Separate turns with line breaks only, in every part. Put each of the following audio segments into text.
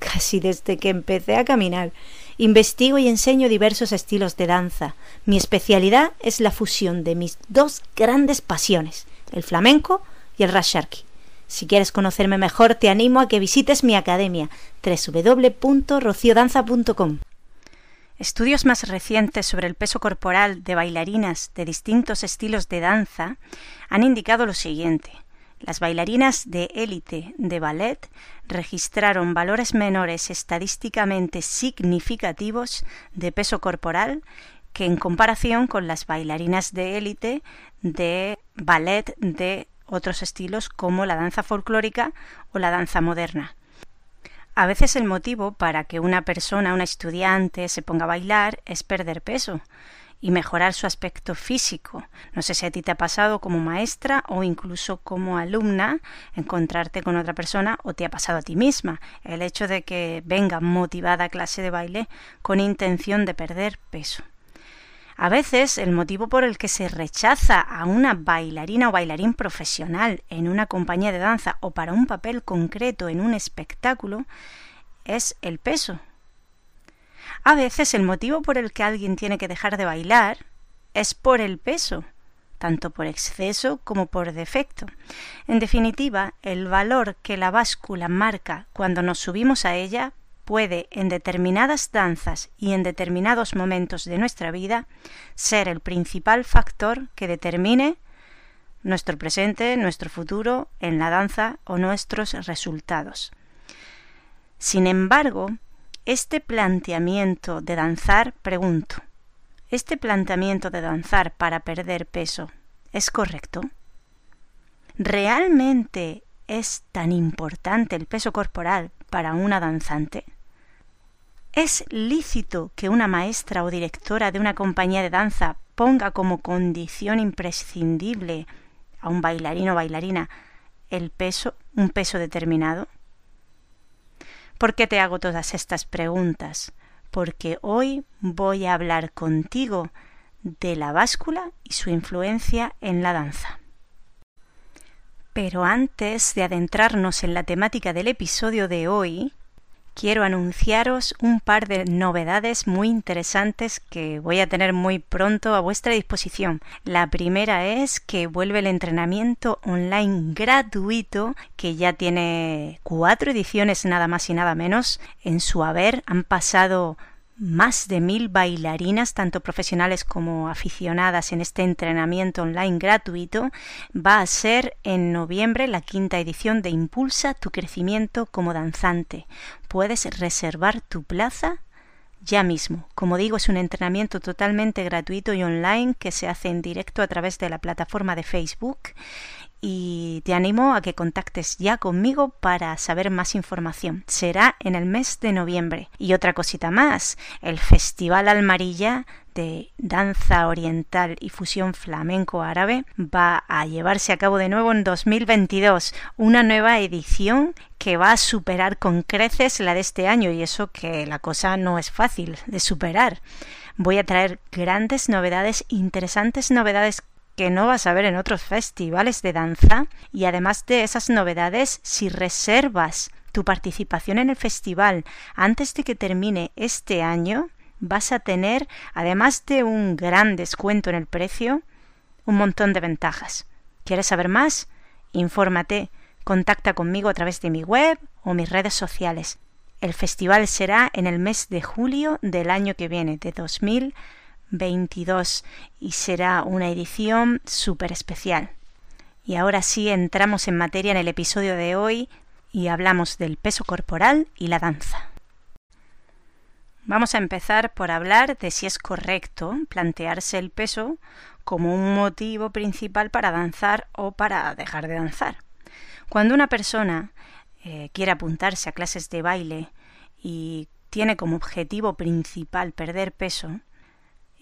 casi desde que empecé a caminar. Investigo y enseño diversos estilos de danza. Mi especialidad es la fusión de mis dos grandes pasiones, el flamenco y el rasharki. Si quieres conocerme mejor, te animo a que visites mi academia www.rociodanza.com. Estudios más recientes sobre el peso corporal de bailarinas de distintos estilos de danza han indicado lo siguiente. Las bailarinas de élite de ballet registraron valores menores estadísticamente significativos de peso corporal que en comparación con las bailarinas de élite de ballet de otros estilos como la danza folclórica o la danza moderna. A veces el motivo para que una persona, una estudiante, se ponga a bailar es perder peso, y mejorar su aspecto físico. No sé si a ti te ha pasado como maestra o incluso como alumna encontrarte con otra persona o te ha pasado a ti misma el hecho de que venga motivada a clase de baile con intención de perder peso. A veces el motivo por el que se rechaza a una bailarina o bailarín profesional en una compañía de danza o para un papel concreto en un espectáculo es el peso, a veces el motivo por el que alguien tiene que dejar de bailar es por el peso, tanto por exceso como por defecto. En definitiva, el valor que la báscula marca cuando nos subimos a ella puede en determinadas danzas y en determinados momentos de nuestra vida ser el principal factor que determine nuestro presente, nuestro futuro en la danza o nuestros resultados. Sin embargo, este planteamiento de danzar, pregunto, ¿este planteamiento de danzar para perder peso es correcto? ¿Realmente es tan importante el peso corporal para una danzante? ¿Es lícito que una maestra o directora de una compañía de danza ponga como condición imprescindible a un bailarín o bailarina el peso, un peso determinado? ¿Por qué te hago todas estas preguntas? Porque hoy voy a hablar contigo de la báscula y su influencia en la danza. Pero antes de adentrarnos en la temática del episodio de hoy, quiero anunciaros un par de novedades muy interesantes que voy a tener muy pronto a vuestra disposición. La primera es que vuelve el entrenamiento online gratuito que ya tiene cuatro ediciones nada más y nada menos en su haber. Han pasado más de mil bailarinas, tanto profesionales como aficionadas, en este entrenamiento online gratuito. Va a ser en noviembre la quinta edición de Impulsa tu crecimiento como danzante. Puedes reservar tu plaza ya mismo. Como digo, es un entrenamiento totalmente gratuito y online que se hace en directo a través de la plataforma de Facebook y te animo a que contactes ya conmigo para saber más información. Será en el mes de noviembre. Y otra cosita más, el Festival Almarilla de danza oriental y fusión flamenco árabe va a llevarse a cabo de nuevo en 2022, una nueva edición que va a superar con creces la de este año y eso que la cosa no es fácil de superar. Voy a traer grandes novedades, interesantes novedades que no vas a ver en otros festivales de danza y además de esas novedades, si reservas tu participación en el festival antes de que termine este año, vas a tener, además de un gran descuento en el precio, un montón de ventajas. ¿Quieres saber más? Infórmate, contacta conmigo a través de mi web o mis redes sociales. El festival será en el mes de julio del año que viene, de 2020 22 y será una edición súper especial. Y ahora sí entramos en materia en el episodio de hoy y hablamos del peso corporal y la danza. Vamos a empezar por hablar de si es correcto plantearse el peso como un motivo principal para danzar o para dejar de danzar. Cuando una persona eh, quiere apuntarse a clases de baile y tiene como objetivo principal perder peso,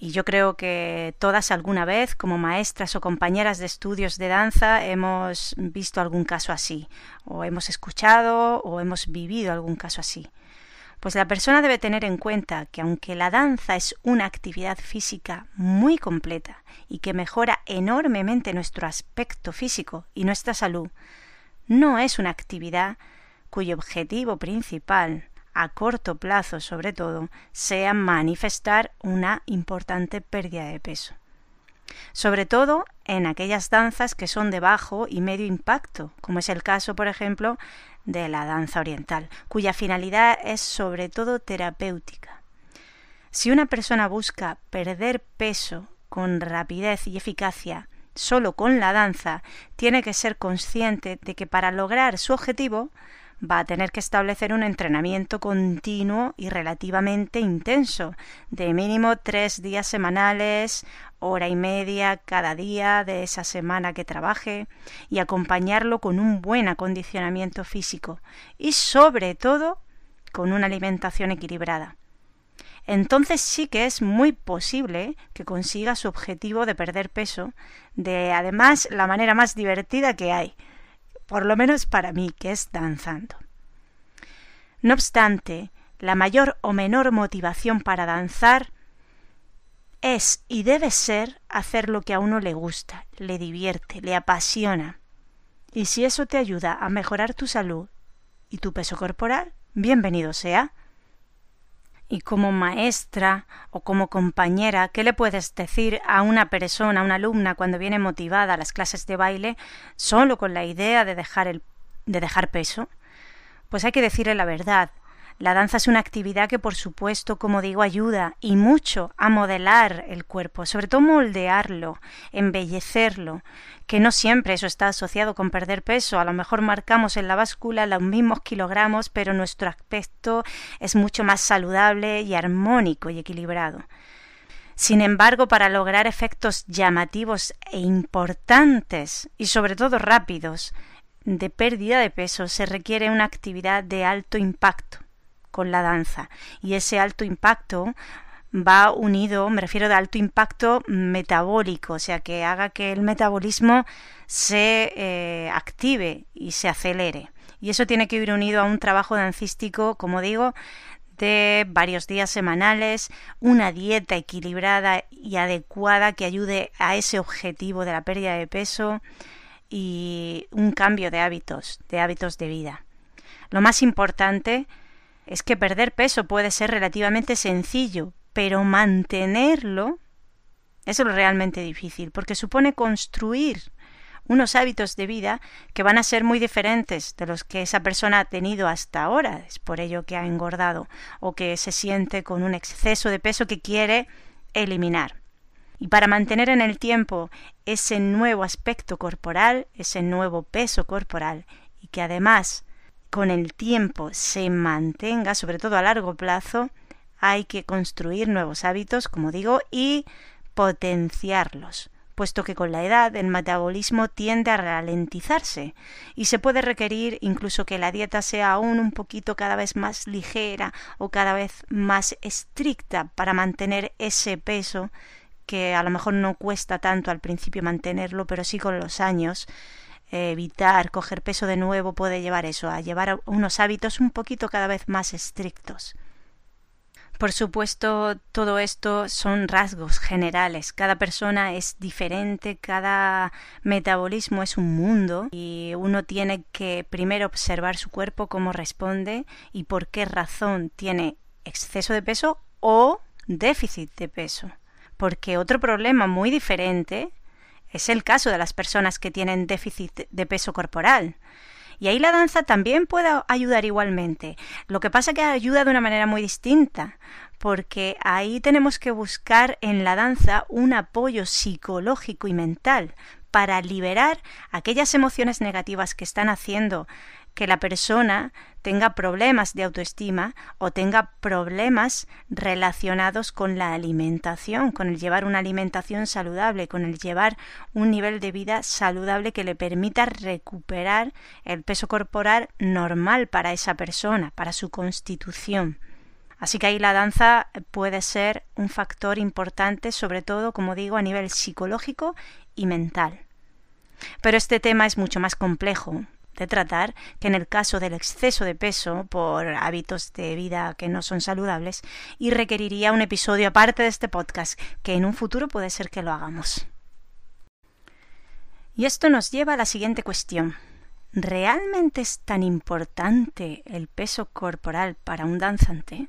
y yo creo que todas alguna vez, como maestras o compañeras de estudios de danza, hemos visto algún caso así, o hemos escuchado o hemos vivido algún caso así. Pues la persona debe tener en cuenta que aunque la danza es una actividad física muy completa y que mejora enormemente nuestro aspecto físico y nuestra salud, no es una actividad cuyo objetivo principal a corto plazo sobre todo, sea manifestar una importante pérdida de peso. Sobre todo en aquellas danzas que son de bajo y medio impacto, como es el caso, por ejemplo, de la danza oriental, cuya finalidad es sobre todo terapéutica. Si una persona busca perder peso con rapidez y eficacia solo con la danza, tiene que ser consciente de que para lograr su objetivo va a tener que establecer un entrenamiento continuo y relativamente intenso, de mínimo tres días semanales, hora y media cada día de esa semana que trabaje, y acompañarlo con un buen acondicionamiento físico y sobre todo con una alimentación equilibrada. Entonces sí que es muy posible que consiga su objetivo de perder peso de además la manera más divertida que hay, por lo menos para mí, que es danzando. No obstante, la mayor o menor motivación para danzar es y debe ser hacer lo que a uno le gusta, le divierte, le apasiona. Y si eso te ayuda a mejorar tu salud y tu peso corporal, bienvenido sea. Y como maestra o como compañera, ¿qué le puedes decir a una persona, a una alumna, cuando viene motivada a las clases de baile, solo con la idea de dejar, el, de dejar peso? Pues hay que decirle la verdad. La danza es una actividad que, por supuesto, como digo, ayuda y mucho a modelar el cuerpo, sobre todo moldearlo, embellecerlo, que no siempre eso está asociado con perder peso. A lo mejor marcamos en la báscula los mismos kilogramos, pero nuestro aspecto es mucho más saludable y armónico y equilibrado. Sin embargo, para lograr efectos llamativos e importantes y sobre todo rápidos de pérdida de peso se requiere una actividad de alto impacto con la danza y ese alto impacto va unido, me refiero de alto impacto metabólico, o sea, que haga que el metabolismo se eh, active y se acelere. Y eso tiene que ir unido a un trabajo dancístico, como digo, de varios días semanales, una dieta equilibrada y adecuada que ayude a ese objetivo de la pérdida de peso y un cambio de hábitos, de hábitos de vida. Lo más importante es que perder peso puede ser relativamente sencillo, pero mantenerlo es lo realmente difícil, porque supone construir unos hábitos de vida que van a ser muy diferentes de los que esa persona ha tenido hasta ahora, es por ello que ha engordado o que se siente con un exceso de peso que quiere eliminar. Y para mantener en el tiempo ese nuevo aspecto corporal, ese nuevo peso corporal, y que además con el tiempo se mantenga, sobre todo a largo plazo, hay que construir nuevos hábitos, como digo, y potenciarlos, puesto que con la edad el metabolismo tiende a ralentizarse y se puede requerir incluso que la dieta sea aún un poquito cada vez más ligera o cada vez más estricta para mantener ese peso que a lo mejor no cuesta tanto al principio mantenerlo, pero sí con los años evitar coger peso de nuevo puede llevar eso, a llevar unos hábitos un poquito cada vez más estrictos. Por supuesto, todo esto son rasgos generales. Cada persona es diferente, cada metabolismo es un mundo y uno tiene que primero observar su cuerpo, cómo responde y por qué razón tiene exceso de peso o déficit de peso. Porque otro problema muy diferente es el caso de las personas que tienen déficit de peso corporal. Y ahí la danza también puede ayudar igualmente. Lo que pasa es que ayuda de una manera muy distinta, porque ahí tenemos que buscar en la danza un apoyo psicológico y mental para liberar aquellas emociones negativas que están haciendo que la persona tenga problemas de autoestima o tenga problemas relacionados con la alimentación, con el llevar una alimentación saludable, con el llevar un nivel de vida saludable que le permita recuperar el peso corporal normal para esa persona, para su constitución. Así que ahí la danza puede ser un factor importante, sobre todo, como digo, a nivel psicológico y mental. Pero este tema es mucho más complejo, de tratar que en el caso del exceso de peso por hábitos de vida que no son saludables y requeriría un episodio aparte de este podcast que en un futuro puede ser que lo hagamos. Y esto nos lleva a la siguiente cuestión. ¿Realmente es tan importante el peso corporal para un danzante?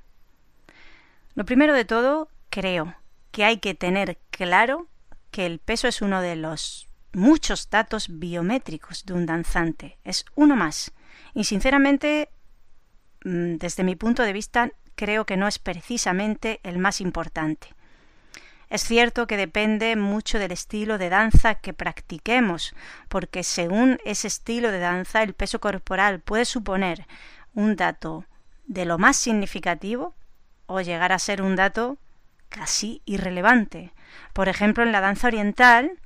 Lo primero de todo, creo que hay que tener claro que el peso es uno de los muchos datos biométricos de un danzante. Es uno más. Y sinceramente, mm, desde mi punto de vista, creo que no es precisamente el más importante. Es cierto que depende mucho del estilo de danza que practiquemos, porque según ese estilo de danza el peso corporal puede suponer un dato de lo más significativo o llegar a ser un dato casi irrelevante. Por ejemplo, en la danza oriental,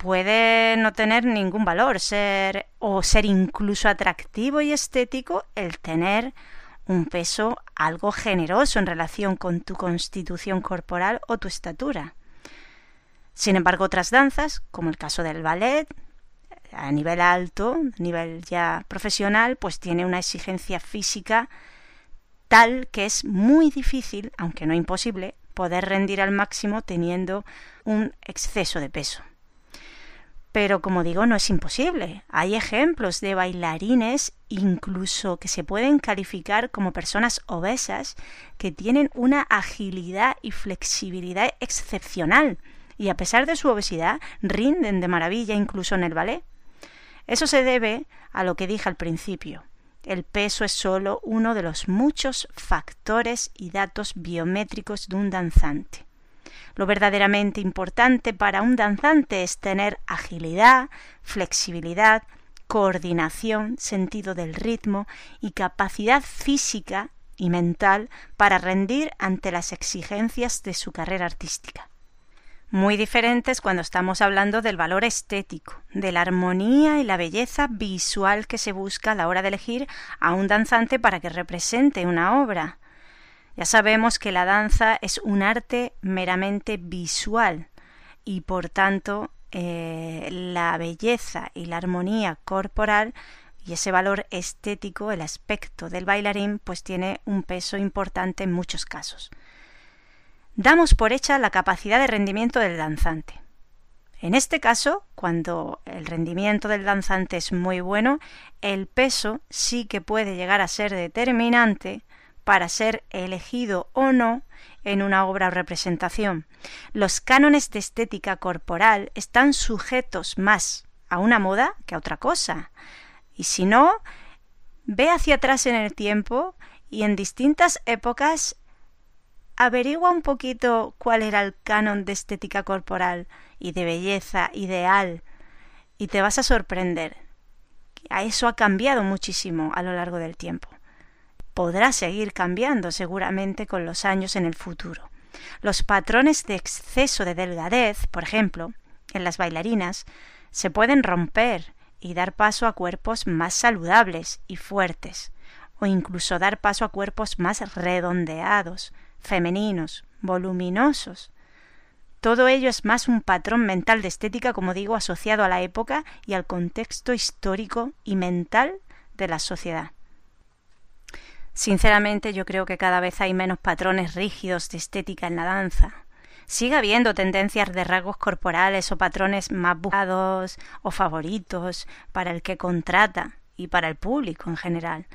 puede no tener ningún valor, ser o ser incluso atractivo y estético el tener un peso algo generoso en relación con tu constitución corporal o tu estatura. Sin embargo, otras danzas, como el caso del ballet, a nivel alto, a nivel ya profesional, pues tiene una exigencia física tal que es muy difícil, aunque no imposible, poder rendir al máximo teniendo un exceso de peso. Pero como digo, no es imposible. Hay ejemplos de bailarines incluso que se pueden calificar como personas obesas que tienen una agilidad y flexibilidad excepcional y a pesar de su obesidad rinden de maravilla incluso en el ballet. Eso se debe a lo que dije al principio. El peso es solo uno de los muchos factores y datos biométricos de un danzante. Lo verdaderamente importante para un danzante es tener agilidad, flexibilidad, coordinación, sentido del ritmo y capacidad física y mental para rendir ante las exigencias de su carrera artística. Muy diferentes cuando estamos hablando del valor estético, de la armonía y la belleza visual que se busca a la hora de elegir a un danzante para que represente una obra. Ya sabemos que la danza es un arte meramente visual y por tanto eh, la belleza y la armonía corporal y ese valor estético, el aspecto del bailarín, pues tiene un peso importante en muchos casos. Damos por hecha la capacidad de rendimiento del danzante. En este caso, cuando el rendimiento del danzante es muy bueno, el peso sí que puede llegar a ser determinante para ser elegido o no en una obra o representación. Los cánones de estética corporal están sujetos más a una moda que a otra cosa. Y si no, ve hacia atrás en el tiempo y en distintas épocas averigua un poquito cuál era el canon de estética corporal y de belleza ideal y te vas a sorprender. A eso ha cambiado muchísimo a lo largo del tiempo podrá seguir cambiando seguramente con los años en el futuro. Los patrones de exceso de delgadez, por ejemplo, en las bailarinas, se pueden romper y dar paso a cuerpos más saludables y fuertes, o incluso dar paso a cuerpos más redondeados, femeninos, voluminosos. Todo ello es más un patrón mental de estética, como digo, asociado a la época y al contexto histórico y mental de la sociedad. Sinceramente yo creo que cada vez hay menos patrones rígidos de estética en la danza. Sigue habiendo tendencias de rasgos corporales o patrones más buscados o favoritos para el que contrata y para el público en general.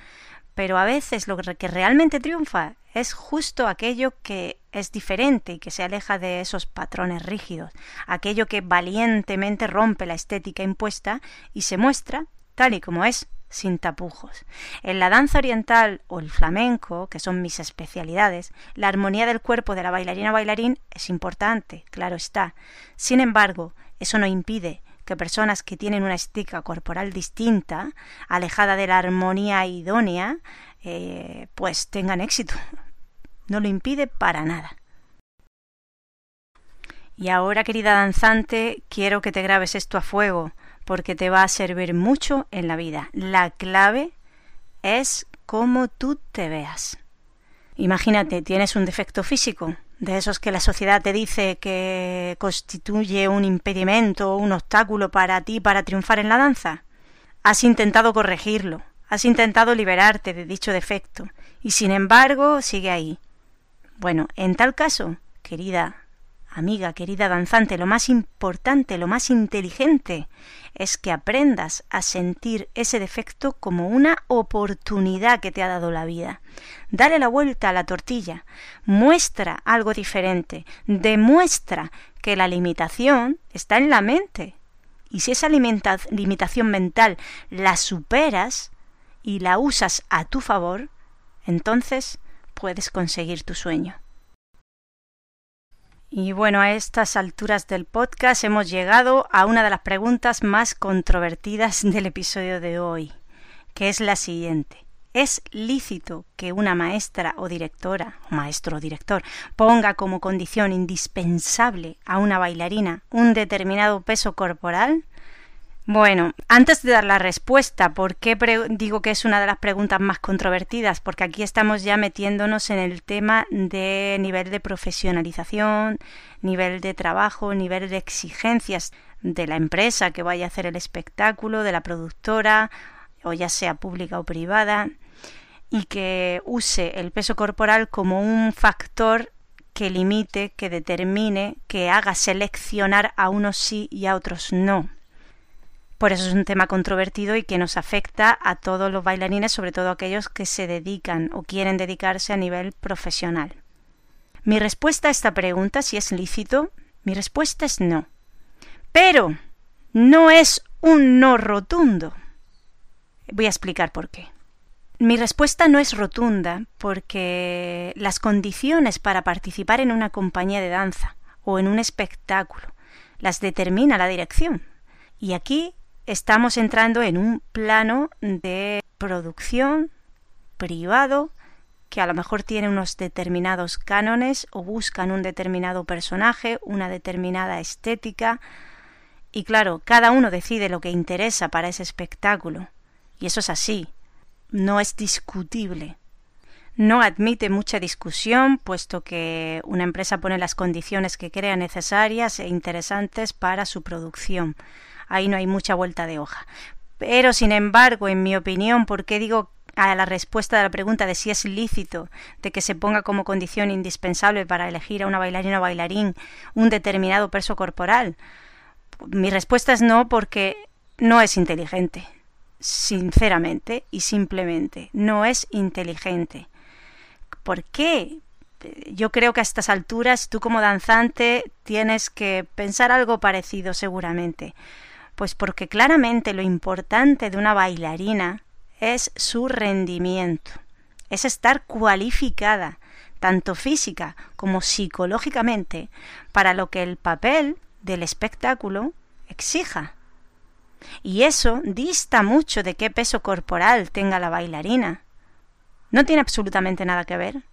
Pero a veces lo que realmente triunfa es justo aquello que es diferente y que se aleja de esos patrones rígidos, aquello que valientemente rompe la estética impuesta y se muestra tal y como es, sin tapujos. En la danza oriental o el flamenco, que son mis especialidades, la armonía del cuerpo de la bailarina bailarín es importante, claro está. Sin embargo, eso no impide que personas que tienen una estética corporal distinta, alejada de la armonía idónea, eh, pues tengan éxito. No lo impide para nada. Y ahora, querida danzante, quiero que te grabes esto a fuego, porque te va a servir mucho en la vida. La clave es cómo tú te veas. Imagínate, tienes un defecto físico, de esos que la sociedad te dice que constituye un impedimento o un obstáculo para ti para triunfar en la danza. Has intentado corregirlo, has intentado liberarte de dicho defecto, y sin embargo sigue ahí. Bueno, en tal caso, querida amiga, querida danzante, lo más importante, lo más inteligente, es que aprendas a sentir ese defecto como una oportunidad que te ha dado la vida. Dale la vuelta a la tortilla, muestra algo diferente, demuestra que la limitación está en la mente. Y si esa limitación mental la superas y la usas a tu favor, entonces puedes conseguir tu sueño. Y bueno, a estas alturas del podcast hemos llegado a una de las preguntas más controvertidas del episodio de hoy, que es la siguiente. ¿Es lícito que una maestra o directora, o maestro o director, ponga como condición indispensable a una bailarina un determinado peso corporal? Bueno, antes de dar la respuesta, ¿por qué digo que es una de las preguntas más controvertidas? Porque aquí estamos ya metiéndonos en el tema de nivel de profesionalización, nivel de trabajo, nivel de exigencias de la empresa que vaya a hacer el espectáculo, de la productora, o ya sea pública o privada, y que use el peso corporal como un factor que limite, que determine, que haga seleccionar a unos sí y a otros no. Por eso es un tema controvertido y que nos afecta a todos los bailarines, sobre todo aquellos que se dedican o quieren dedicarse a nivel profesional. Mi respuesta a esta pregunta, si es lícito, mi respuesta es no. Pero no es un no rotundo. Voy a explicar por qué. Mi respuesta no es rotunda porque las condiciones para participar en una compañía de danza o en un espectáculo las determina la dirección. Y aquí estamos entrando en un plano de producción privado que a lo mejor tiene unos determinados cánones o buscan un determinado personaje, una determinada estética. Y claro, cada uno decide lo que interesa para ese espectáculo. Y eso es así. No es discutible. No admite mucha discusión, puesto que una empresa pone las condiciones que crea necesarias e interesantes para su producción ahí no hay mucha vuelta de hoja. Pero, sin embargo, en mi opinión, ¿por qué digo a la respuesta de la pregunta de si es lícito de que se ponga como condición indispensable para elegir a una bailarina o bailarín un determinado peso corporal? Mi respuesta es no porque no es inteligente. Sinceramente y simplemente, no es inteligente. ¿Por qué? Yo creo que a estas alturas tú como danzante tienes que pensar algo parecido seguramente. Pues porque claramente lo importante de una bailarina es su rendimiento, es estar cualificada, tanto física como psicológicamente, para lo que el papel del espectáculo exija. Y eso dista mucho de qué peso corporal tenga la bailarina. No tiene absolutamente nada que ver.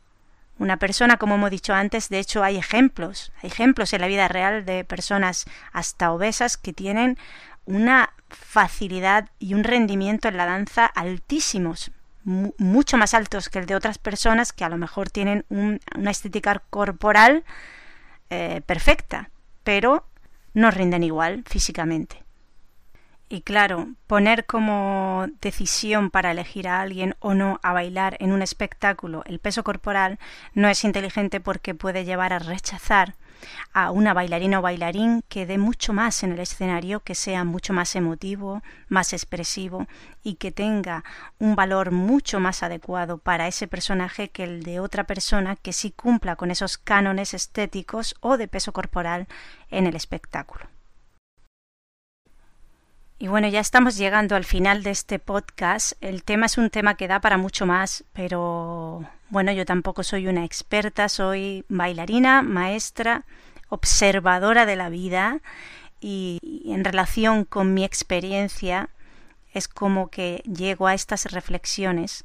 Una persona, como hemos dicho antes, de hecho hay ejemplos, hay ejemplos en la vida real de personas hasta obesas que tienen una facilidad y un rendimiento en la danza altísimos, mucho más altos que el de otras personas que a lo mejor tienen una estética corporal eh, perfecta, pero no rinden igual físicamente. Y claro, poner como decisión para elegir a alguien o no a bailar en un espectáculo el peso corporal no es inteligente porque puede llevar a rechazar a una bailarina o bailarín que dé mucho más en el escenario, que sea mucho más emotivo, más expresivo y que tenga un valor mucho más adecuado para ese personaje que el de otra persona que sí cumpla con esos cánones estéticos o de peso corporal en el espectáculo. Y bueno, ya estamos llegando al final de este podcast. El tema es un tema que da para mucho más, pero bueno, yo tampoco soy una experta, soy bailarina, maestra, observadora de la vida y en relación con mi experiencia es como que llego a estas reflexiones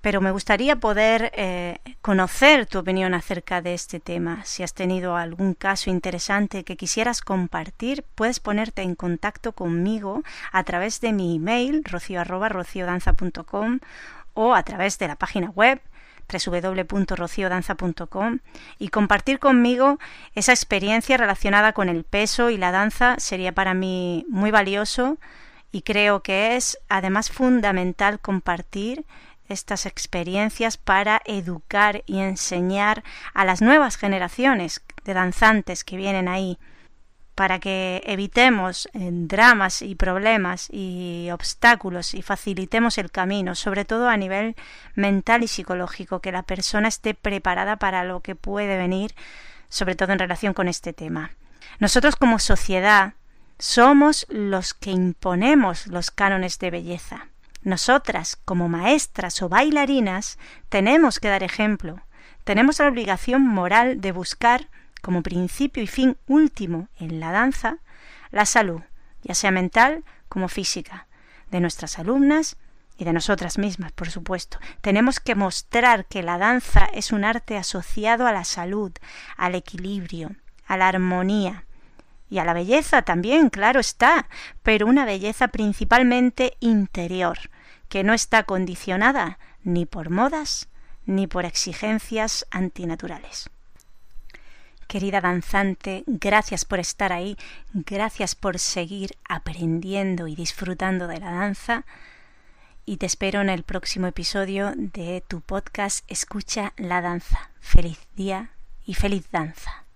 pero me gustaría poder eh, conocer tu opinión acerca de este tema. Si has tenido algún caso interesante que quisieras compartir, puedes ponerte en contacto conmigo a través de mi email rocio@rociodanza.com o a través de la página web www.rociodanza.com y compartir conmigo esa experiencia relacionada con el peso y la danza sería para mí muy valioso y creo que es además fundamental compartir estas experiencias para educar y enseñar a las nuevas generaciones de danzantes que vienen ahí, para que evitemos eh, dramas y problemas y obstáculos y facilitemos el camino, sobre todo a nivel mental y psicológico, que la persona esté preparada para lo que puede venir, sobre todo en relación con este tema. Nosotros como sociedad somos los que imponemos los cánones de belleza. Nosotras, como maestras o bailarinas, tenemos que dar ejemplo. Tenemos la obligación moral de buscar, como principio y fin último en la danza, la salud, ya sea mental como física, de nuestras alumnas y de nosotras mismas, por supuesto. Tenemos que mostrar que la danza es un arte asociado a la salud, al equilibrio, a la armonía, y a la belleza también, claro está, pero una belleza principalmente interior, que no está condicionada ni por modas ni por exigencias antinaturales. Querida danzante, gracias por estar ahí, gracias por seguir aprendiendo y disfrutando de la danza y te espero en el próximo episodio de tu podcast Escucha la danza. Feliz día y feliz danza.